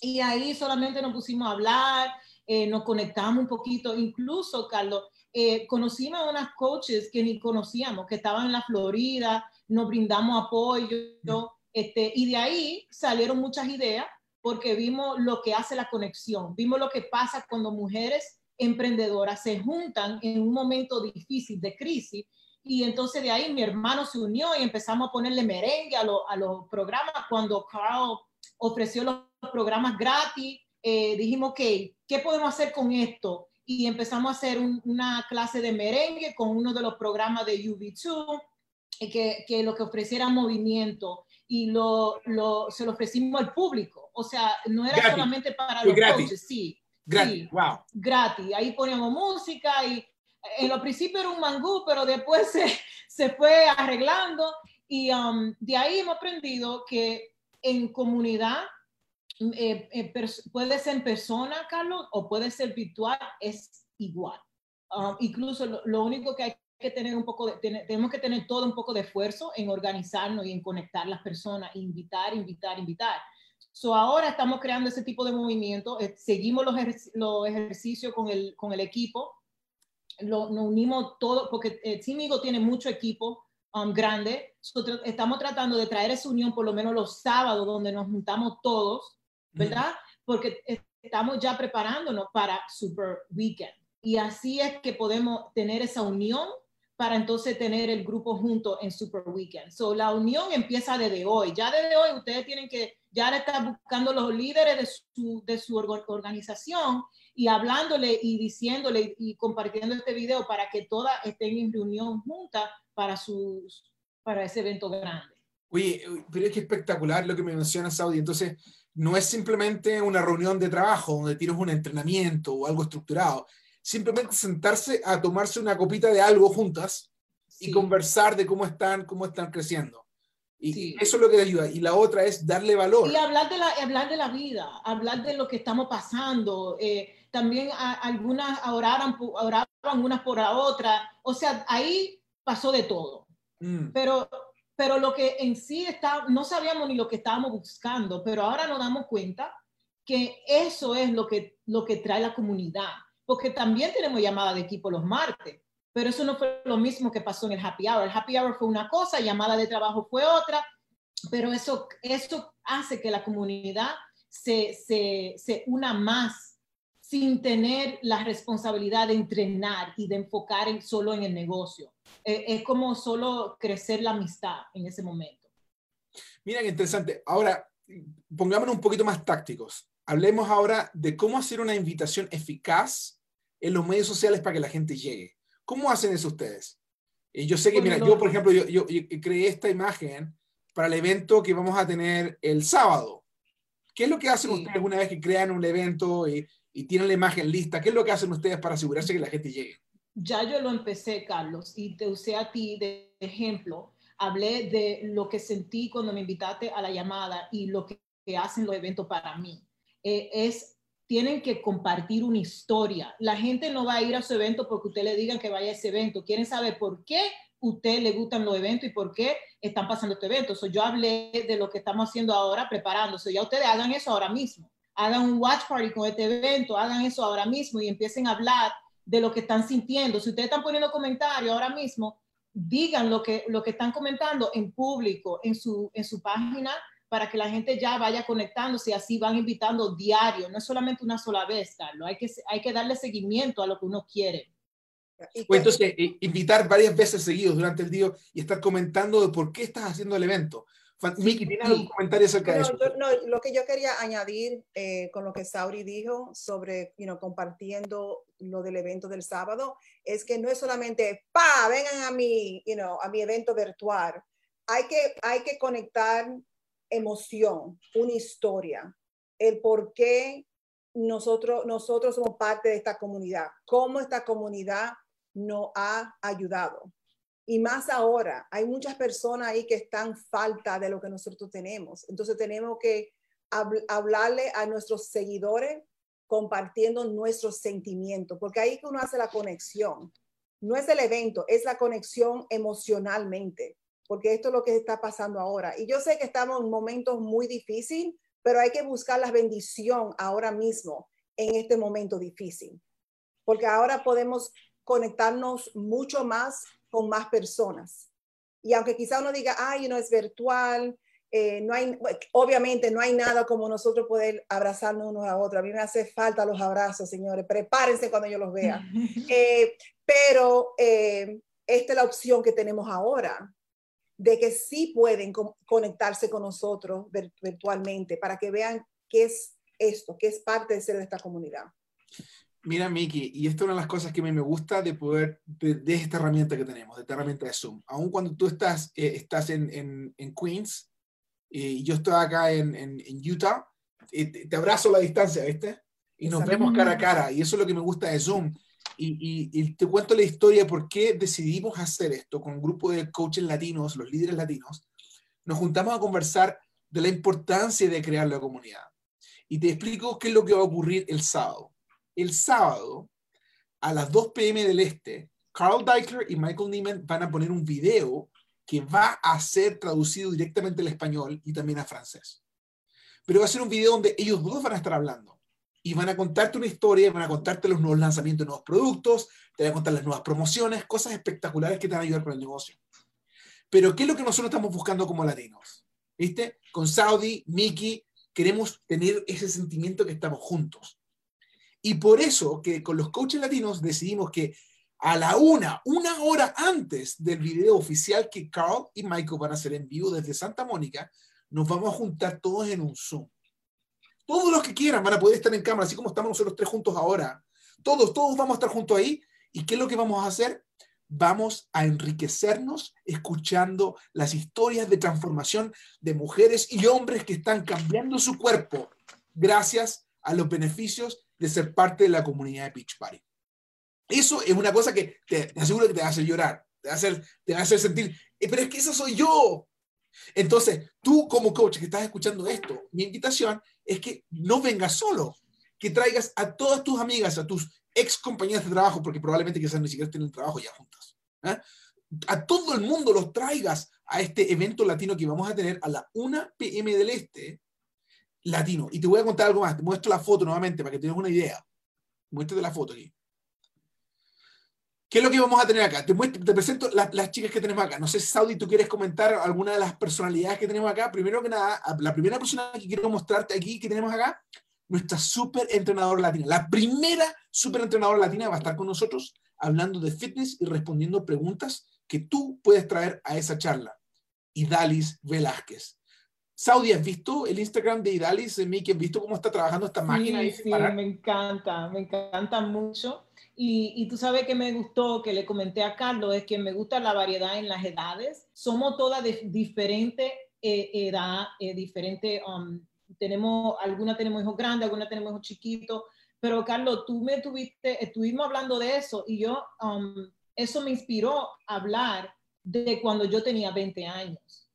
y ahí solamente nos pusimos a hablar, eh, nos conectamos un poquito, incluso, Carlos, eh, conocimos a unas coaches que ni conocíamos, que estaban en la Florida, nos brindamos apoyo, este, y de ahí salieron muchas ideas porque vimos lo que hace la conexión, vimos lo que pasa cuando mujeres emprendedoras se juntan en un momento difícil de crisis y entonces de ahí mi hermano se unió y empezamos a ponerle merengue a, a los programas cuando Carl ofreció los programas gratis, eh, dijimos, ok, ¿qué podemos hacer con esto? y empezamos a hacer una clase de merengue con uno de los programas de UV2, que, que lo que ofreciera movimiento y lo, lo, se lo ofrecimos al público. O sea, no era solamente para los coaches, sí. Gratis, wow. Gratis. Ahí poníamos música y en lo principio era un mangú, pero después se, se fue arreglando y um, de ahí hemos aprendido que en comunidad eh, eh, puede ser en persona, Carlos, o puede ser virtual, es igual. Um, incluso lo, lo, único que hay que tener un poco de, tenemos que tener todo un poco de esfuerzo en organizarnos y en conectar las personas, invitar, invitar, invitar. So ahora estamos creando ese tipo de movimiento, eh, seguimos los, los, ejercicios con el, con el equipo, lo, nos unimos todo, porque el Team tiene mucho equipo um, grande, estamos tratando de traer esa unión por lo menos los sábados donde nos juntamos todos, ¿verdad? Porque estamos ya preparándonos para Super Weekend. Y así es que podemos tener esa unión para entonces tener el grupo junto en Super Weekend. So, la unión empieza desde hoy. Ya desde hoy ustedes tienen que, ya estar buscando los líderes de su, de su organización y hablándole y diciéndole y compartiendo este video para que todas estén en reunión juntas para, sus, para ese evento grande. Oye, pero es que espectacular lo que me menciona Saudi. Entonces, no es simplemente una reunión de trabajo donde tienes un entrenamiento o algo estructurado simplemente sentarse a tomarse una copita de algo juntas y conversar de cómo están, cómo están creciendo. Y eso es lo que te ayuda. Y la otra es darle valor. Y hablar de la, hablar de la vida, hablar de lo que estamos pasando. Eh, también algunas oraban, oraban unas por la otra. O sea, ahí pasó de todo. Mm. Pero, pero lo que en sí está, no sabíamos ni lo que estábamos buscando, pero ahora nos damos cuenta que eso es lo que, lo que trae la comunidad porque también tenemos llamada de equipo los martes, pero eso no fue lo mismo que pasó en el happy hour. El happy hour fue una cosa, llamada de trabajo fue otra, pero eso, eso hace que la comunidad se, se, se una más sin tener la responsabilidad de entrenar y de enfocar en, solo en el negocio. Eh, es como solo crecer la amistad en ese momento. Mira qué interesante. Ahora, pongámonos un poquito más tácticos. Hablemos ahora de cómo hacer una invitación eficaz en los medios sociales para que la gente llegue. ¿Cómo hacen eso ustedes? Y yo sé que, mira, yo, por ejemplo, yo, yo, creé esta imagen para el evento que vamos a tener el sábado. ¿Qué es lo que hacen ustedes una vez que crean un evento y, y, tienen la imagen lista? ¿Qué es lo que hacen ustedes para asegurarse que la gente llegue? Ya yo lo empecé, Carlos, y te usé a ti de ejemplo. Hablé de lo que sentí cuando me invitaste a la llamada y lo que, hacen los eventos para mí. Eh, es tienen que compartir una historia. La gente no va a ir a su evento porque usted le diga que vaya a ese evento. Quieren saber por qué usted le gustan los eventos y por qué están pasando este evento. yo hablé de lo que estamos haciendo ahora, preparándose. Ya ustedes hagan eso ahora mismo. Hagan un watch party con este evento, hagan eso ahora mismo y empiecen a hablar de lo que están sintiendo. Si ustedes están poniendo comentarios ahora mismo, digan lo que, lo que están comentando en público, en su, en su página para que la gente ya vaya conectándose y así van invitando diario, no es solamente una sola vez, Carlos, hay que, hay que darle seguimiento a lo que uno quiere. Pues entonces, eh, invitar varias veces seguidos durante el día y estar comentando de por qué estás haciendo el evento. Miki, ¿tienes algún comentario acerca de eso? no, lo que yo quería añadir eh, con lo que Sauri dijo sobre you know, compartiendo lo del evento del sábado es que no es solamente, pa, vengan a mi, you know, a mi evento virtual. Hay que, hay que conectar emoción, una historia, el por qué nosotros, nosotros somos parte de esta comunidad, cómo esta comunidad nos ha ayudado. Y más ahora, hay muchas personas ahí que están falta de lo que nosotros tenemos. Entonces tenemos que hablarle a nuestros seguidores compartiendo nuestros sentimientos, porque ahí que uno hace la conexión. No es el evento, es la conexión emocionalmente porque esto es lo que está pasando ahora. Y yo sé que estamos en momentos muy difíciles, pero hay que buscar la bendición ahora mismo en este momento difícil, porque ahora podemos conectarnos mucho más con más personas. Y aunque quizá uno diga, ay, no es virtual, eh, no hay, obviamente no hay nada como nosotros poder abrazarnos unos a otros. A mí me hace falta los abrazos, señores. Prepárense cuando yo los vea. Eh, pero eh, esta es la opción que tenemos ahora de que sí pueden conectarse con nosotros virtualmente para que vean qué es esto, qué es parte de ser de esta comunidad. Mira, Miki, y esta es una de las cosas que a mí me gusta de poder, de, esta herramienta que tenemos, de esta herramienta de Zoom. Aún cuando tú estás, eh, estás en, en, en Queens eh, y yo estoy acá en, en Utah, te, te, abrazo a la distancia, ¿viste? Y nos vemos cara a cara, y eso es lo que me gusta de Zoom. Y, y, y te cuento la historia por qué decidimos hacer esto con un grupo de coaches latinos, los líderes latinos. Nos juntamos a conversar de la importancia de crear la comunidad. Y te explico qué es lo que va a ocurrir el sábado el sábado a las 2 pm del este, Carl Deichler y Michael Neiman van a poner un video que va a ser traducido directamente al español y también a francés. Pero va a ser un video donde ellos dos van a estar hablando y van a contarte una historia, van a contarte los nuevos lanzamientos de nuevos productos, te van a contar las nuevas promociones, cosas espectaculares que te van a ayudar con el negocio. Pero ¿qué es lo que nosotros estamos buscando como latinos? ¿Viste? Con Saudi, Mickey, queremos tener ese sentimiento que estamos juntos. Y por eso que con los coaches latinos decidimos que a la una, una hora antes del video oficial que Carl y Michael van a hacer en vivo desde Santa Mónica, nos vamos a juntar todos en un Zoom. Todos los que quieran van a poder estar en cámara, así como estamos nosotros tres juntos ahora. Todos, todos vamos a estar juntos ahí. ¿Y qué es lo que vamos a hacer? Vamos a enriquecernos escuchando las historias de transformación de mujeres y hombres que están cambiando su cuerpo gracias a los beneficios de ser parte de la comunidad de Pitch Party. Eso es una cosa que te, aseguro que te va a hacer llorar, te va a hacer, te va a hacer sentir, eh, pero es que eso soy yo. Entonces, tú como coach que estás escuchando esto, mi invitación es que no vengas solo, que traigas a todas tus amigas, a tus ex compañeras de trabajo, porque probablemente quizás ni siquiera estén en el trabajo ya juntas. ¿eh? A todo el mundo los traigas a este evento latino que vamos a tener a la 1 p.m. del Este, latino. Y te voy a contar algo más. Te muestro la foto nuevamente para que tengas una idea. Muéstrate la foto aquí. ¿Qué es lo que vamos a tener acá? Te, te presento las chicas que tenemos acá. No sé, Saudi, tú quieres comentar alguna de las personalidades que tenemos acá. Primero que nada, la primera persona que quiero mostrarte aquí que tenemos acá, nuestra super entrenadora latina. La primera super entrenadora latina va a estar con nosotros hablando de fitness y respondiendo preguntas que tú puedes traer a esa charla. Y Velázquez. Saudi, ¿has visto el Instagram de Idalis, de Miki? ¿Has visto cómo está trabajando esta máquina? Sí, sí, me encanta, me encanta mucho. Y, y, tú sabes que me gustó, que le comenté a Carlos, es que me gusta la variedad en las edades. Somos todas de diferente eh, edad, eh, diferente, um, tenemos, algunas tenemos hijos grandes, algunas tenemos hijos chiquitos, pero Carlos, tú me tuviste, estuvimos hablando de eso y yo, um, eso me inspiró a hablar de cuando yo tenía 20 años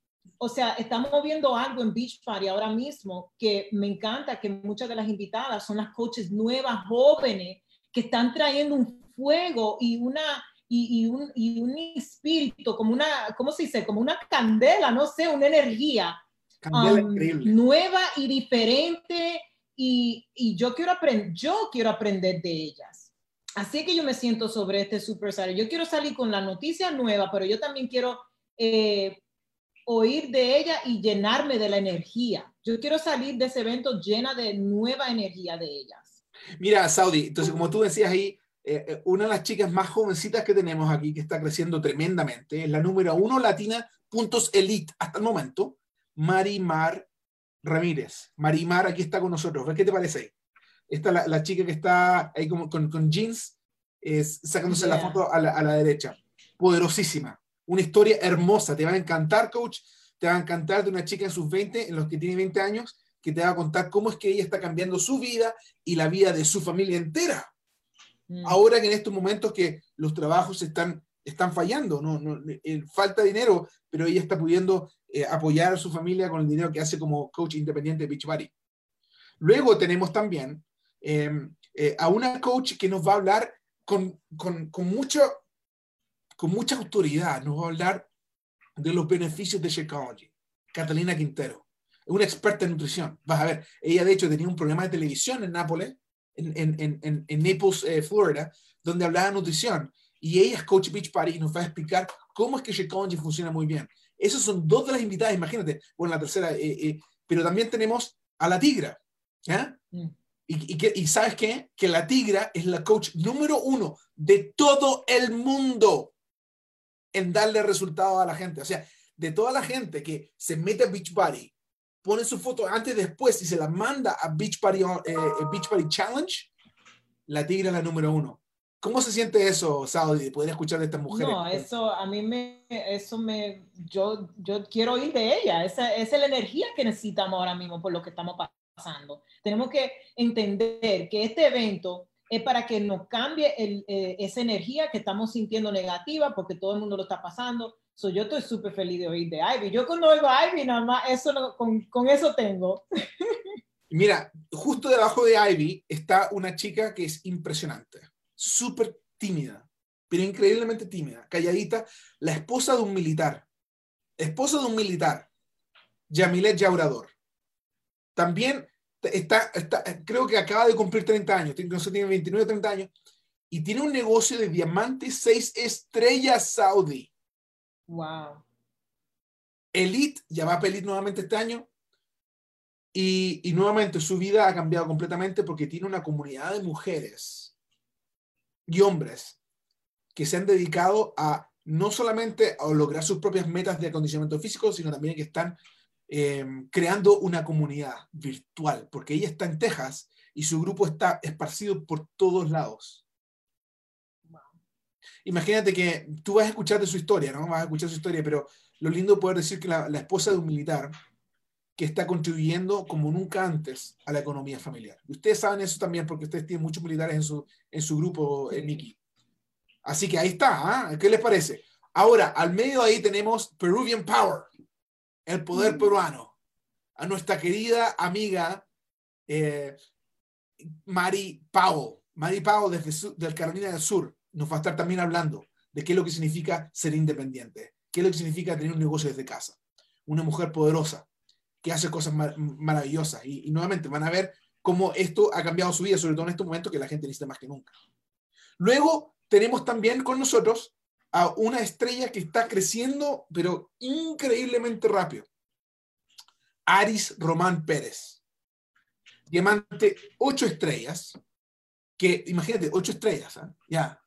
o sea, estamos viendo algo en Beach Party ahora mismo que me encanta, que muchas de las invitadas son las coaches nuevas, jóvenes, que están trayendo un fuego y una y, un, y un, espíritu, como una, ¿cómo se dice? Como una candela, no sé, una energía um, nueva y diferente. Y, y, yo, quiero yo quiero aprender de ellas. Así que yo me siento sobre este Super Yo quiero salir con la noticia nueva, pero yo también quiero eh, oír de ella y llenarme de la energía. Yo quiero salir de ese evento llena de nueva energía de ellas. Mira, Saudi, entonces como tú decías ahí, eh, eh, una de las chicas más jovencitas que tenemos aquí, que está creciendo tremendamente, es la número uno latina, puntos elite hasta el momento, Marimar Ramírez. Marimar aquí está con nosotros. ¿Qué te parece ahí? Esta la, la chica que está ahí con, con, jeans, es, sacándose la foto a la, a la derecha. Poderosísima una historia hermosa. Te va a encantar, coach. Te va a encantar de una chica en sus 20, en los que tiene 20 años, que te va a contar cómo es que ella está cambiando su vida y la vida de su familia entera. Mm. Ahora que en estos momentos que los trabajos están, están fallando, no, no eh, falta dinero, pero ella está pudiendo eh, apoyar a su familia con el dinero que hace como coach independiente de Beachbody. Luego tenemos también em, eh, a una coach que nos va a hablar con, con, con mucho con mucha autoridad nos va a hablar de los beneficios de Shakeology. Catalina Quintero, una experta en nutrición. Vas a ver, ella de hecho tenía un programa de televisión en Nápoles, en, en, en, en Naples, eh, Florida, donde hablaba de nutrición. Y ella es Coach Beach Party y nos va a explicar cómo es que Shakeology funciona muy bien. Esas son dos de las invitadas, imagínate. Bueno, la tercera, eh, eh, pero también tenemos a la tigra. Mm. Y, y, y, sabes qué? Que la tigra es la coach número uno de todo el mundo en darle resultados a la gente. O sea, de toda la gente que se mete a Beachbody, pone su foto antes y después y se la manda a Beachbody, eh, eh, Beachbody Challenge, la tigra la número uno. ¿Cómo se siente eso, Saudi, de poder escuchar de estas mujeres? No, eso a mí me, eso me, yo, yo quiero oír de ella. Esa, esa es la energía que necesitamos ahora mismo por lo que estamos pasando. Tenemos que entender que este evento es para que nos cambie el, eh, esa energía que estamos sintiendo negativa porque todo el mundo lo está pasando. So, yo estoy súper feliz de oír de Ivy. Yo cuando oigo a Ivy, nada más, eso con, con eso tengo. Mira, justo debajo de Ivy está una chica que es impresionante súper tímida, pero increíblemente tímida, calladita, la esposa de un militar, esposa de un militar, Yamilet Yaurador. También está, está, creo que acaba de cumplir 30 años, no sé, tiene 29 o 30 años, y tiene un negocio de diamantes 6 estrellas Saudi. Wow. Elite, ya va a Elite nuevamente este año, y, y, nuevamente su vida ha cambiado completamente porque tiene una comunidad de mujeres y hombres que se han dedicado a no solamente a lograr sus propias metas de acondicionamiento físico, sino también que están em, creando una comunidad virtual, porque ella está en Texas y su grupo está esparcido por todos lados. Imagínate que tú vas a escuchar de su historia, ¿no? Vas a escuchar su historia, pero lo lindo poder decir que la, la esposa de un militar que está contribuyendo como nunca antes a la economía familiar. Ustedes saben eso también porque ustedes tienen muchos militares en su, en su grupo, en Miki. Así que ahí está, ¿ah? ¿qué les parece? Ahora, al medio ahí tenemos Peruvian Power, el poder mm. peruano, a nuestra querida amiga eh, Mari Pau. Mari Pau desde del Carolina del Sur nos va a estar también hablando de qué es lo que significa ser independiente, qué es lo que significa tener un negocio desde casa. Una mujer poderosa, que hace cosas maravillosas. Y, nuevamente van a ver cómo esto ha cambiado su vida, sobre todo en estos momentos que la gente necesita más que nunca. Luego tenemos también con nosotros a una estrella que está creciendo, pero increíblemente rápido. Aris Román Pérez. Diamante ocho estrellas, que imagínate, ocho estrellas, ¿ah? ya,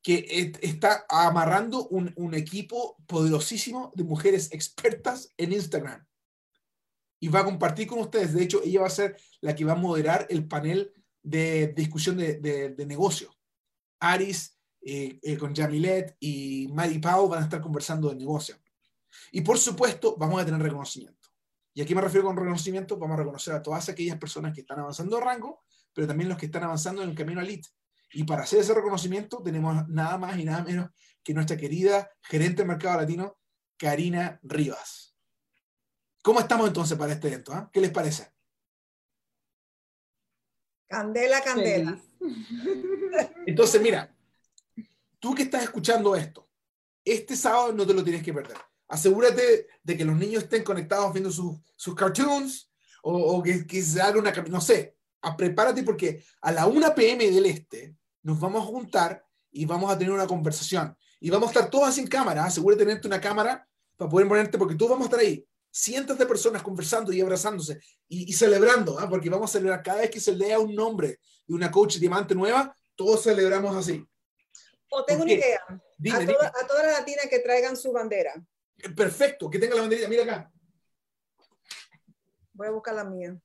que está amarrando un, equipo poderosísimo de mujeres expertas en Instagram y va a compartir con ustedes. De hecho, ella va a ser la que va a moderar el panel de, discusión de, de, negocio. Aris eh, eh, con Jamilet y Mary Pau van a estar conversando de negocio. Y por supuesto, vamos a tener reconocimiento. Y aquí me refiero con reconocimiento, vamos a reconocer a todas aquellas personas que están avanzando de rango, pero también los que están avanzando en el camino elite. Y para hacer ese reconocimiento tenemos nada más y nada menos que nuestra querida gerente del mercado latino, Karina Rivas. ¿Cómo estamos entonces para este evento? Ah? ¿Qué les parece? Candela, candela. Entonces, mira, tú que estás escuchando esto, este sábado no te lo tienes que perder. Asegúrate de que los niños estén conectados viendo sus, sus cartoons o, que, que, se haga una, no sé, prepárate porque a la 1 pm del este nos vamos a juntar y vamos a tener una conversación. Y vamos a estar todos sin cámara. Asegúrate de tenerte una cámara para poder ponerte, porque todos vamos a estar ahí cientos de personas conversando y abrazándose y, celebrando, ¿ah? porque vamos a celebrar cada vez que se lea un nombre de una coach diamante nueva, todos celebramos así. O tengo una idea. a, todas las latinas que traigan su bandera. Eh, perfecto, que tenga la banderita. Mira acá. Voy a buscar la mía.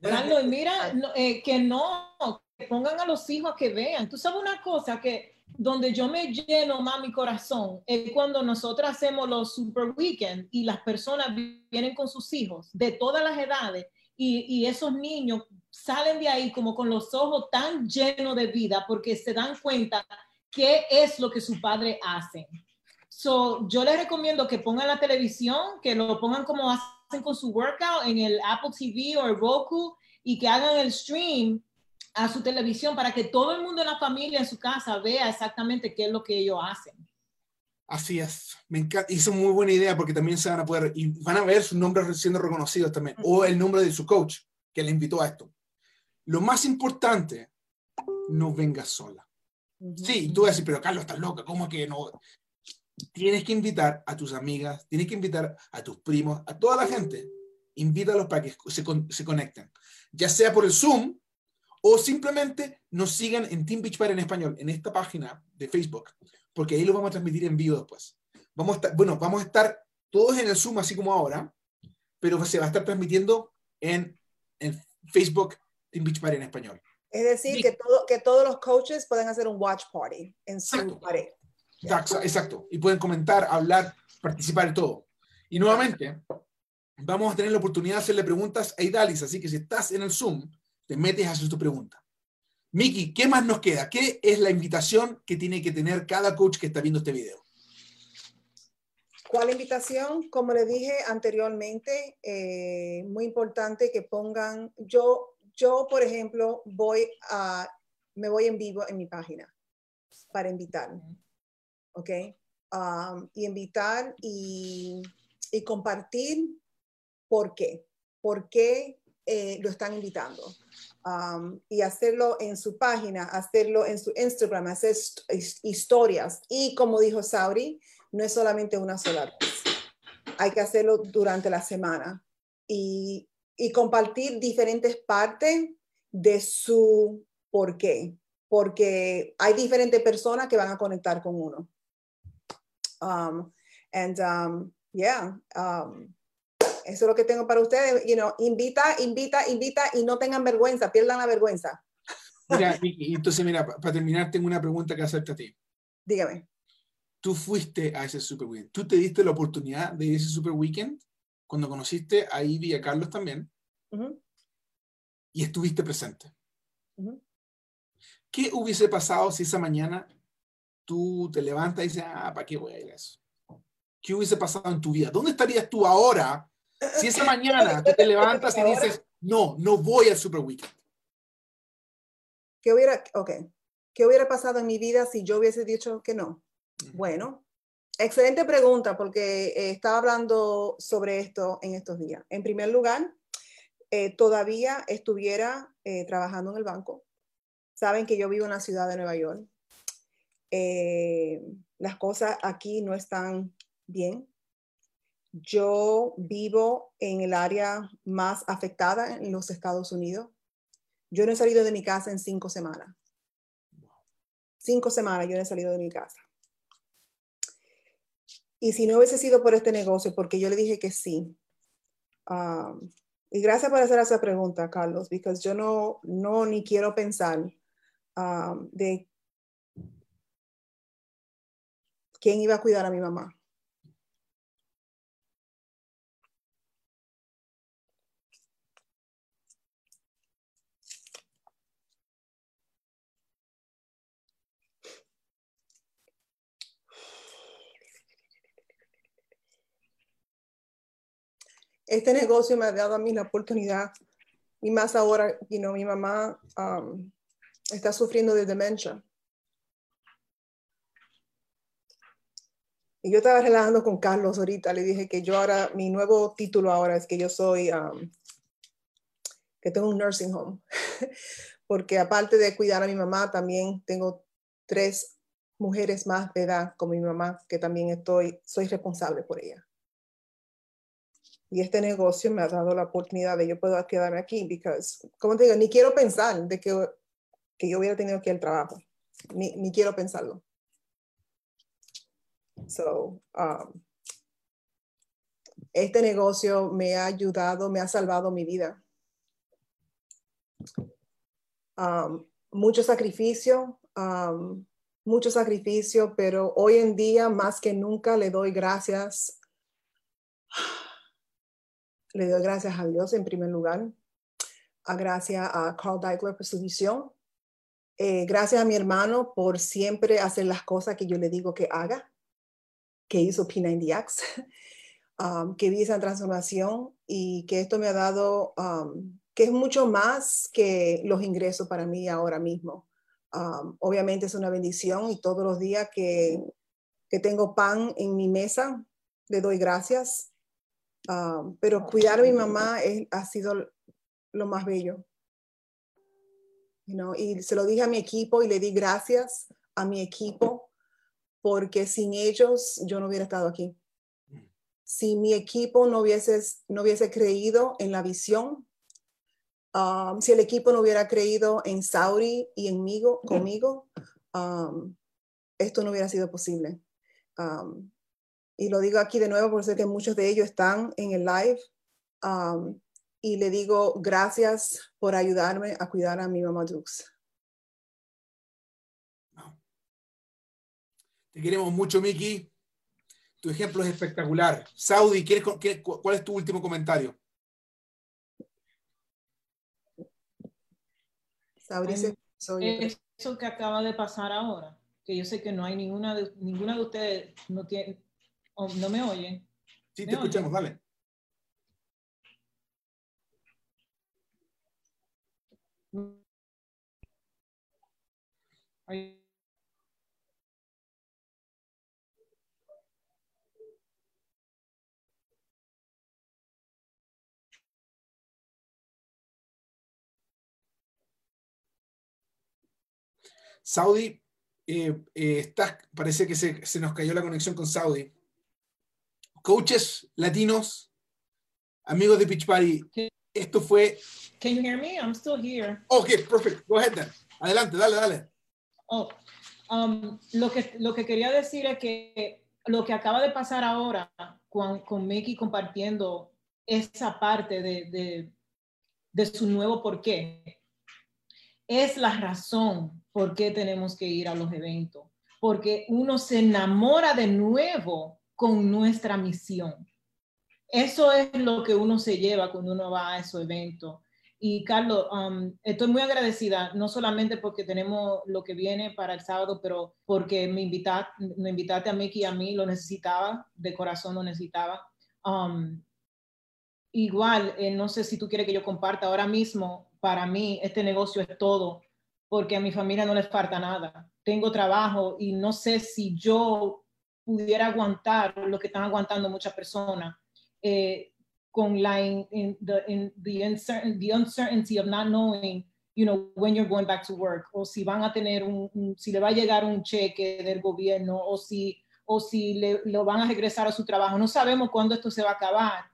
Carlos, mira, eh, que no, que pongan a los hijos a que vean. Tú sabes una cosa, que donde yo me lleno más mi corazón es cuando nosotros hacemos los super weekends y las personas vienen con sus hijos de todas las edades y, y, esos niños salen de ahí como con los ojos tan llenos de vida porque se dan cuenta qué es lo que su padre hace. So, yo les recomiendo que pongan la televisión, que lo pongan como hacen con su workout en el Apple TV o el Roku y que hagan el stream a su televisión para que todo el mundo en la familia, en su casa, vea exactamente qué es lo que ellos hacen. Así es, me encanta, una muy buena idea porque también se van a poder, y van a ver sus nombres siendo reconocidos también, o el nombre de su coach que le invitó a esto. Lo más importante, no vengas sola. Sí, tú vas a decir, pero Carlos, estás loca, ¿cómo que no? Tienes que invitar a tus amigas, tienes que invitar a tus primos, a toda la gente. Invítalos para que se, conecten, ya sea por el Zoom, o simplemente nos sigan en Team Beach Party en español, en esta página de Facebook, porque ahí lo vamos a transmitir en vivo después. Vamos a estar, bueno, vamos a estar todos en el Zoom, así como ahora, pero se va a estar transmitiendo en, en Facebook Team Beach Party en español. Es decir, Sí. que, todo, que todos los coaches pueden hacer un watch party en su pared. Exacto, exacto. Y pueden comentar, hablar, participar y todo. Y nuevamente, vamos a tener la oportunidad de hacerle preguntas a Idalis, así que si estás en el Zoom, te metes a hacer tu pregunta. Miki, ¿qué más nos queda? ¿Qué es la invitación que tiene que tener cada coach que está viendo este video? ¿Cuál invitación? Como le dije anteriormente, eh, muy importante que pongan, yo, yo, por ejemplo, voy a, me voy en vivo en mi página para invitar, ¿ok? Um, y invitar y, compartir por qué, por qué eh, lo están invitando. Um, y hacerlo en su página, hacerlo en su Instagram, hacer hist- his- historias. Y como dijo Sauri, no es solamente una sola vez. Hay que hacerlo durante la semana y, y compartir diferentes partes de su por qué. Porque hay diferentes personas que van a conectar con uno. Um, and um, yeah, um, eso es lo que tengo para ustedes. You know, invita, invita, invita y no tengan vergüenza, pierdan la vergüenza. Mira, Miki, entonces, mira, para terminar, tengo una pregunta que hacerte a ti. Dígame. Tú fuiste a ese Super Weekend. ¿Tú te diste la oportunidad de ir a ese Super Weekend cuando conociste a Ivy y a Carlos también Ujú, y estuviste presente? ujú. ¿Qué hubiese pasado si esa mañana tú te levantas y dices, ah, ¿para qué voy a ir a eso? ¿Qué hubiese pasado en tu vida? ¿Dónde estarías tú ahora si esa mañana tú te levantas y dices, no, no voy al Super Weekend? ¿Qué hubiera, okay. ¿Qué hubiera pasado en mi vida si yo hubiese dicho que no? Bueno, excelente pregunta porque eh, estaba hablando sobre esto en estos días. En primer lugar, eh, todavía estuviera eh, trabajando en el banco. Saben que yo vivo en la ciudad de Nueva York. Las cosas aquí no están bien. Yo vivo en el área más afectada en los Estados Unidos. Yo no he salido de mi casa en cinco semanas. Cinco semanas yo no he salido de mi casa. Y si no hubiese sido por este negocio, porque yo le dije que sí. um, y gracias por hacer esa pregunta, Carlos, porque yo no, no ni quiero pensar um, de quién iba a cuidar a mi mamá. Este negocio me ha dado a mí la oportunidad, y más ahora, you know, mi mamá um, está sufriendo de demencia. Y yo estaba relajando con Carlos ahorita, le dije que yo ahora, mi nuevo título ahora es que yo soy, um, que tengo un nursing home, porque aparte de cuidar a mi mamá, también tengo tres mujeres más de edad como mi mamá, que también estoy, soy responsable por ella. Y este negocio me ha dado la oportunidad de yo puedo quedarme aquí, because, como te digo, ni quiero pensar de que, que yo hubiera tenido aquí el trabajo, ni, ni quiero pensarlo. So, um, este negocio me ha ayudado, me ha salvado mi vida. Um, mucho sacrificio, um, mucho sacrificio, pero hoy en día más que nunca le doy gracias. Le doy gracias a Dios en primer lugar, a gracias a Carl Deichler por su visión, eh, gracias a mi hermano por siempre hacer las cosas que yo le digo que haga que hizo P90X, um, que vi esa transformación y que esto me ha dado, um, que es mucho más que los ingresos para mí ahora mismo. Um, obviamente es una bendición y todos los días que, que tengo pan en mi mesa, le doy gracias. Um, pero cuidar a mi mamá es, ha sido lo más bello. You know, y se lo dije a mi equipo y le di gracias a mi equipo porque sin ellos yo no hubiera estado aquí. Si mi equipo no hubiese, no hubiese creído en la visión, um, si el equipo no hubiera creído en Sauri y en mí, conmigo, um, esto no hubiera sido posible. Um, y lo digo aquí de nuevo porque sé que muchos de ellos están en el live. Um, y le digo gracias por ayudarme a cuidar a mi mamá Dux. Te queremos mucho, Miki. Tu ejemplo es espectacular. Saudi, ¿quieres, qué, ¿cuál es tu último comentario? Saudi, eso que acaba de pasar ahora, que yo sé que no hay ninguna de, ninguna de ustedes, no, tiene, no me oyen. Sí, te escuchamos, dale. Saudi, eh, eh parece que se, se, nos cayó la conexión con Saudi. Coaches latinos, amigos de Pitch Party, esto fue. Can you hear me? I'm still here. Okay, perfect. Go ahead then. Adelante, dale, dale. Oh, um, lo, que, lo que quería decir es que lo que acaba de pasar ahora con, con Mickey compartiendo esa parte de, de, de su nuevo porqué es la razón por qué tenemos que ir a los eventos. Porque uno se enamora de nuevo con nuestra misión. Eso es lo que uno se lleva cuando uno va a esos eventos. Y Carlos, um, estoy muy agradecida, no solamente porque tenemos lo que viene para el sábado, pero porque me invitaste, me invitaste a Mickey y a mí, lo necesitaba, de corazón lo necesitaba. Um, igual, eh, no sé si tú quieres que yo comparta ahora mismo, para mí este negocio es todo, porque a mi familia no les falta nada. Tengo trabajo y no sé si yo pudiera aguantar lo que están aguantando muchas personas eh, con la in, in the, in the, uncertain, the uncertainty of not knowing, you know, when you're going back to work, o si van a tener un, un si le va a llegar un cheque del gobierno, o si, o si le, lo van a regresar a su trabajo. No sabemos cuándo esto se va a acabar.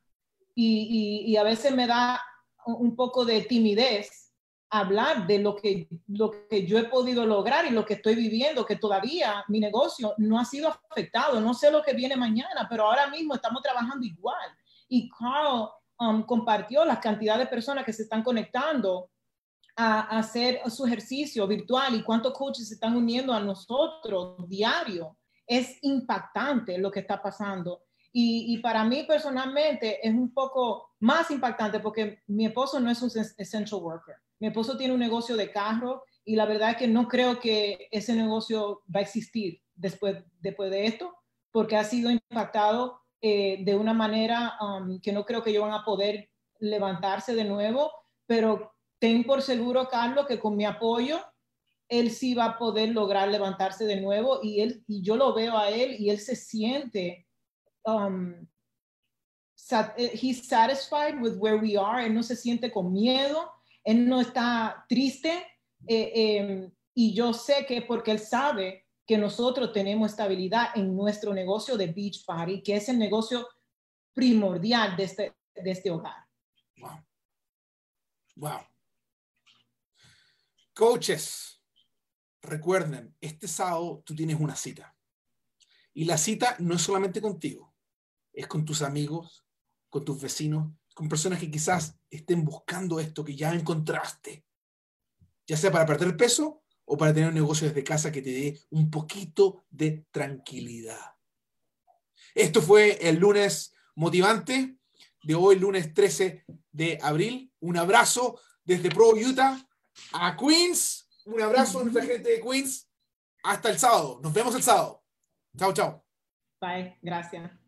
Y, y, y a veces me da un poco de timidez hablar de lo que, lo que yo he podido lograr y lo que estoy viviendo, que todavía mi negocio no ha sido afectado. No sé lo que viene mañana, pero ahora mismo estamos trabajando igual y Carl um, compartió las cantidades de personas que se están conectando a, hacer su ejercicio virtual y cuántos coaches se están uniendo a nosotros diario. Es impactante lo que está pasando. Y, y, para mí personalmente es un poco más impactante porque mi esposo no es un essential worker. Mi esposo tiene un negocio de carro y la verdad es que no creo que ese negocio va a existir después, después de esto porque ha sido impactado eh, de una manera um, que no creo que ellos van a poder levantarse de nuevo, pero ten por seguro, Carlos, que con mi apoyo, él sí va a poder lograr levantarse de nuevo y, él, y yo lo veo a él y él se siente, um, eh, he's satisfied with where we are, él no se siente con miedo, él no está triste eh, em, y yo sé que porque él sabe que nosotros tenemos estabilidad en nuestro negocio de Beach Party, que es el negocio primordial de este, de este hogar. Wow. Wow. Coaches, recuerden, este sábado tú tienes una cita. Y la cita no es solamente contigo, es con tus amigos, con tus vecinos, con personas que quizás estén buscando esto que ya encontraste, ya sea para perder peso o para tener un negocio desde casa que te dé un poquito de tranquilidad. Esto fue el lunes motivante de hoy, lunes 13 de abril. Un abrazo desde Pro Utah a Queens. Un abrazo a nuestra gente de Queens. Hasta el sábado. Nos vemos el sábado. Chao, chao. Bye. Gracias.